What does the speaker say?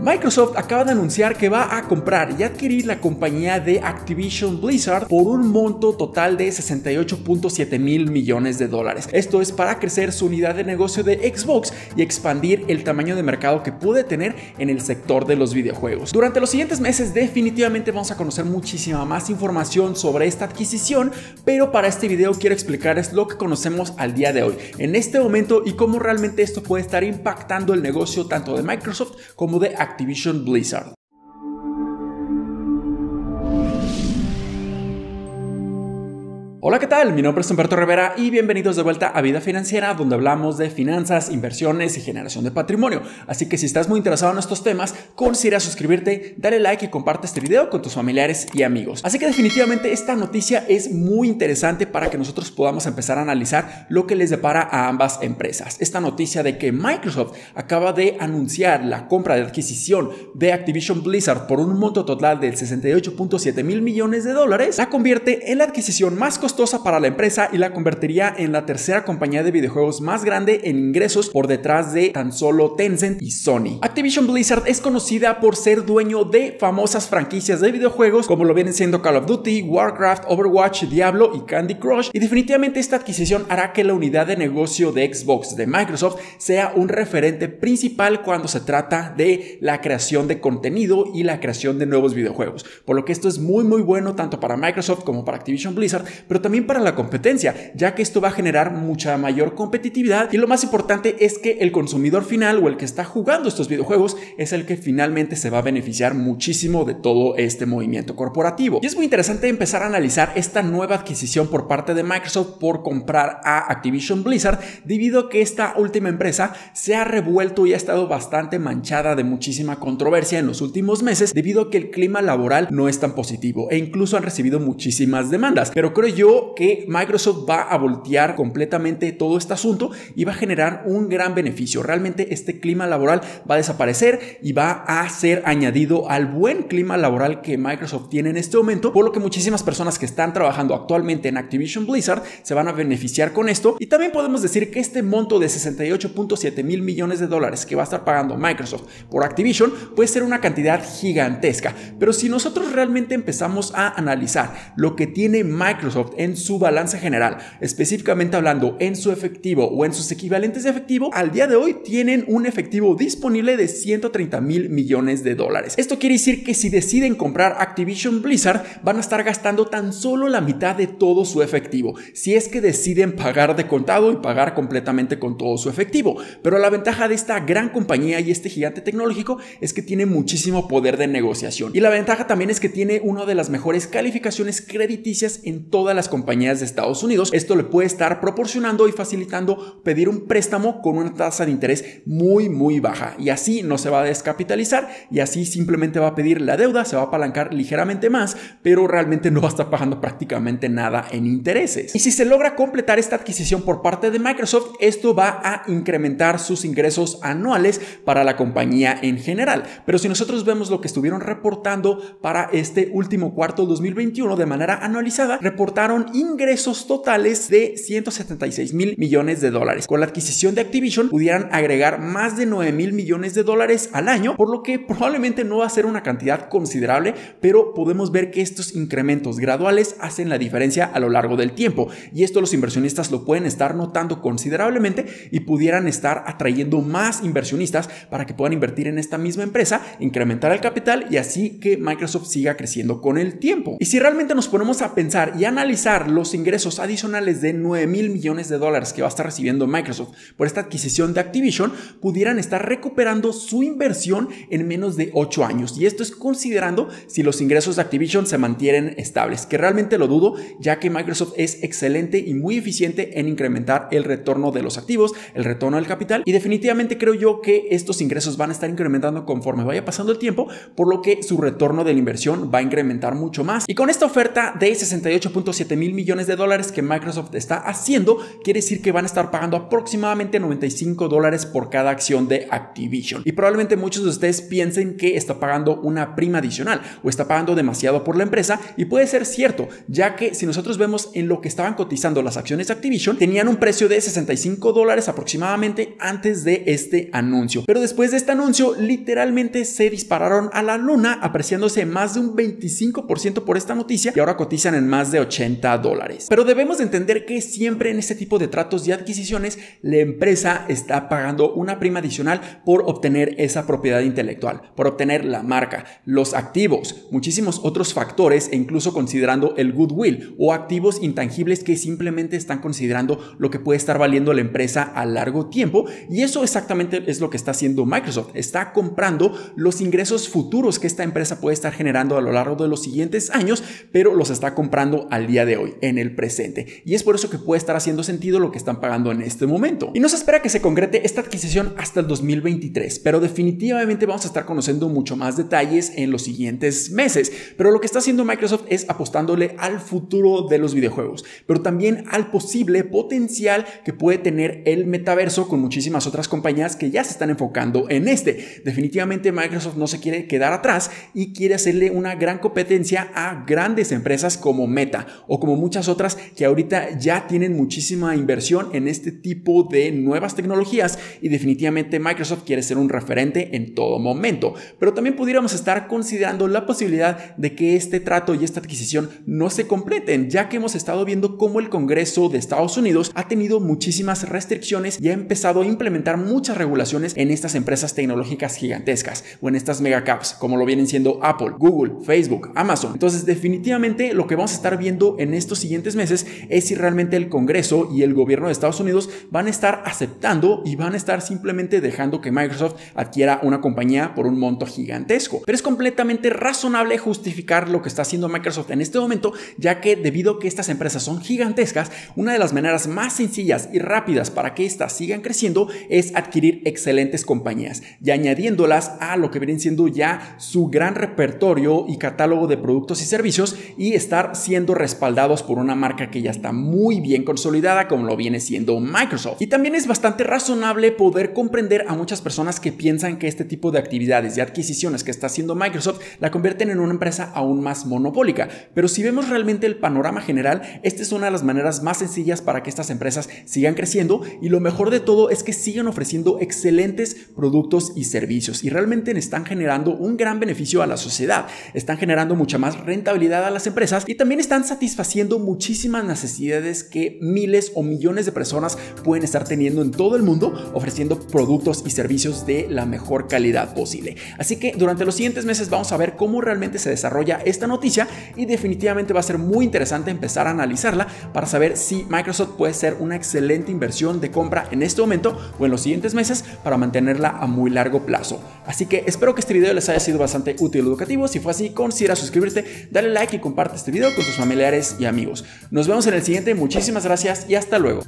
Microsoft acaba de anunciar que va a comprar y adquirir la compañía de Activision Blizzard por un monto total de 68.7 mil millones de dólares. Esto es para crecer su unidad de negocio de Xbox y expandir el tamaño de mercado que puede tener en el sector de los videojuegos. Durante los siguientes meses definitivamente vamos a conocer muchísima más información sobre esta adquisición, pero para este video quiero explicarles lo que conocemos al día de hoy, en este momento y cómo realmente esto puede estar impactando el negocio tanto de Microsoft como de Activision Blizzard. Hola, ¿qué tal? Mi nombre es Humberto Rivera y bienvenidos de vuelta a Vida Financiera, donde hablamos de finanzas, inversiones y generación de patrimonio. Así que si estás muy interesado en estos temas, considera suscribirte, dale like y comparte este video con tus familiares y amigos. Así que definitivamente esta noticia es muy interesante para que nosotros podamos empezar a analizar lo que les depara a ambas empresas. Esta noticia de que Microsoft acaba de anunciar la compra de adquisición de Activision Blizzard por un monto total de 68.7 mil millones de dólares, la convierte en la adquisición más costosa para la empresa y la convertiría en la tercera compañía de videojuegos más grande en ingresos por detrás de tan solo Tencent y Sony. Activision Blizzard es conocida por ser dueño de famosas franquicias de videojuegos como lo vienen siendo Call of Duty, Warcraft, Overwatch, Diablo y Candy Crush y definitivamente esta adquisición hará que la unidad de negocio de Xbox de Microsoft sea un referente principal cuando se trata de la creación de contenido y la creación de nuevos videojuegos. Por lo que esto es muy muy bueno tanto para Microsoft como para Activision Blizzard, pero también para la competencia, ya que esto va a generar mucha mayor competitividad y lo más importante es que el consumidor final o el que está jugando estos videojuegos es el que finalmente se va a beneficiar muchísimo de todo este movimiento corporativo. Y es muy interesante empezar a analizar esta nueva adquisición por parte de Microsoft por comprar a Activision Blizzard debido a que esta última empresa se ha revuelto y ha estado bastante manchada de muchísima controversia en los últimos meses debido a que el clima laboral no es tan positivo e incluso han recibido muchísimas demandas. Pero creo yo que Microsoft va a voltear completamente todo este asunto y va a generar un gran beneficio. Realmente este clima laboral va a desaparecer y va a ser añadido al buen clima laboral que Microsoft tiene en este momento, por lo que muchísimas personas que están trabajando actualmente en Activision Blizzard se van a beneficiar con esto. Y también podemos decir que este monto de 68.7 mil millones de dólares que va a estar pagando Microsoft por Activision puede ser una cantidad gigantesca. Pero si nosotros realmente empezamos a analizar lo que tiene Microsoft en su balance general, específicamente hablando en su efectivo o en sus equivalentes de efectivo, al día de hoy tienen un efectivo disponible de 130 mil millones de dólares. Esto quiere decir que si deciden comprar Activision Blizzard, van a estar gastando tan solo la mitad de todo su efectivo, si es que deciden pagar de contado y pagar completamente con todo su efectivo. Pero la ventaja de esta gran compañía y este gigante tecnológico es que tiene muchísimo poder de negociación. Y la ventaja también es que tiene una de las mejores calificaciones crediticias en todas las compañías de Estados Unidos. Esto le puede estar proporcionando y facilitando pedir un préstamo con una tasa de interés muy muy baja y así no se va a descapitalizar y así simplemente va a pedir la deuda, se va a apalancar ligeramente más, pero realmente no va a estar pagando prácticamente nada en intereses. Y si se logra completar esta adquisición por parte de Microsoft, esto va a incrementar sus ingresos anuales para la compañía en general. Pero si nosotros vemos lo que estuvieron reportando para este último cuarto 2021 de manera anualizada, reportaron ingresos totales de 176 mil millones de dólares. Con la adquisición de Activision pudieran agregar más de 9 mil millones de dólares al año, por lo que probablemente no va a ser una cantidad considerable, pero podemos ver que estos incrementos graduales hacen la diferencia a lo largo del tiempo. Y esto los inversionistas lo pueden estar notando considerablemente y pudieran estar atrayendo más inversionistas para que puedan invertir en esta misma empresa, incrementar el capital y así que Microsoft siga creciendo con el tiempo. Y si realmente nos ponemos a pensar y analizar los ingresos adicionales de 9 mil millones de dólares que va a estar recibiendo Microsoft por esta adquisición de Activision, pudieran estar recuperando su inversión en menos de 8 años. Y esto es considerando si los ingresos de Activision se mantienen estables, que realmente lo dudo, ya que Microsoft es excelente y muy eficiente en incrementar el retorno de los activos, el retorno del capital. Y definitivamente creo yo que estos ingresos van a estar incrementando conforme vaya pasando el tiempo, por lo que su retorno de la inversión va a incrementar mucho más. Y con esta oferta de 68.7 mil millones de dólares que Microsoft está haciendo, quiere decir que van a estar pagando aproximadamente 95 dólares por cada acción de Activision. Y probablemente muchos de ustedes piensen que está pagando una prima adicional o está pagando demasiado por la empresa y puede ser cierto, ya que si nosotros vemos en lo que estaban cotizando las acciones Activision, tenían un precio de 65 dólares aproximadamente antes de este anuncio. Pero después de este anuncio, literalmente se dispararon a la luna, apreciándose más de un 25% por esta noticia y ahora cotizan en más de 80 dólares. Pero debemos de entender que siempre en este tipo de tratos y adquisiciones, la empresa está pagando una prima adicional por obtener esa propiedad intelectual, por obtener la marca, los activos, muchísimos otros factores e incluso considerando el goodwill o activos intangibles que simplemente están considerando lo que puede estar valiendo la empresa a largo tiempo. Y eso exactamente es lo que está haciendo Microsoft, está comprando los ingresos futuros que esta empresa puede estar generando a lo largo de los siguientes años, pero los está comprando al día de hoy, en el presente. Y es por eso que puede estar haciendo sentido lo que están pagando en este momento. Y no se espera que se concrete esta adquisición hasta el 2023, pero definitivamente vamos a estar conociendo mucho más detalles en los siguientes meses. Pero lo que está haciendo Microsoft es apostándole al futuro de los videojuegos, pero también al posible potencial que puede tener el metaverso con muchísimas otras compañías que ya se están enfocando en este. Definitivamente Microsoft no se quiere quedar atrás y quiere hacerle una gran competencia a grandes empresas como Meta o como muchas otras que ahorita ya tienen muchísima inversión en este tipo de nuevas tecnologías y definitivamente Microsoft quiere ser un referente en todo momento. Pero también pudiéramos estar considerando la posibilidad de que este trato y esta adquisición no se completen, ya que hemos estado viendo cómo el Congreso de Estados Unidos ha tenido muchísimas restricciones y ha empezado a implementar muchas regulaciones en estas empresas tecnológicas gigantescas o en estas megacaps, como lo vienen siendo Apple, Google, Facebook, Amazon. Entonces, definitivamente lo que vamos a estar viendo en estos siguientes meses es si realmente el Congreso y el gobierno de Estados Unidos van a estar aceptando y van a estar simplemente dejando que Microsoft adquiera una compañía por un monto gigantesco. Pero es completamente razonable justificar lo que está haciendo Microsoft en este momento, ya que debido a que estas empresas son gigantescas, una de las maneras más sencillas y rápidas para que éstas sigan creciendo es adquirir excelentes compañías y añadiéndolas a lo que vienen siendo ya su gran repertorio y catálogo de productos y servicios y estar siendo respaldados por una marca que ya está muy bien consolidada como lo viene siendo Microsoft. Y también es bastante razonable poder comprender a muchas personas que piensan que este tipo de actividades y adquisiciones que está haciendo Microsoft la convierten en una empresa aún más monopólica. Pero si vemos realmente el panorama general, esta es una de las maneras más sencillas para que estas empresas sigan creciendo y lo mejor de todo es que sigan ofreciendo excelentes productos y servicios y realmente están generando un gran beneficio a la sociedad, están generando mucha más rentabilidad a las empresas y también están satisfaciendo muchísimas necesidades que miles o millones de personas pueden estar teniendo en todo el mundo ofreciendo productos y servicios de la mejor calidad posible. Así que durante los siguientes meses vamos a ver cómo realmente se desarrolla esta noticia y definitivamente va a ser muy interesante empezar a analizarla para saber si Microsoft puede ser una excelente inversión de compra en este momento o en los siguientes meses para mantenerla a muy largo plazo. Así que espero que este video les haya sido bastante útil y educativo. Si fue así, considera suscribirte, dale like y comparte este video con tus familiares y amigos. Nos vemos en el siguiente, muchísimas gracias y hasta luego.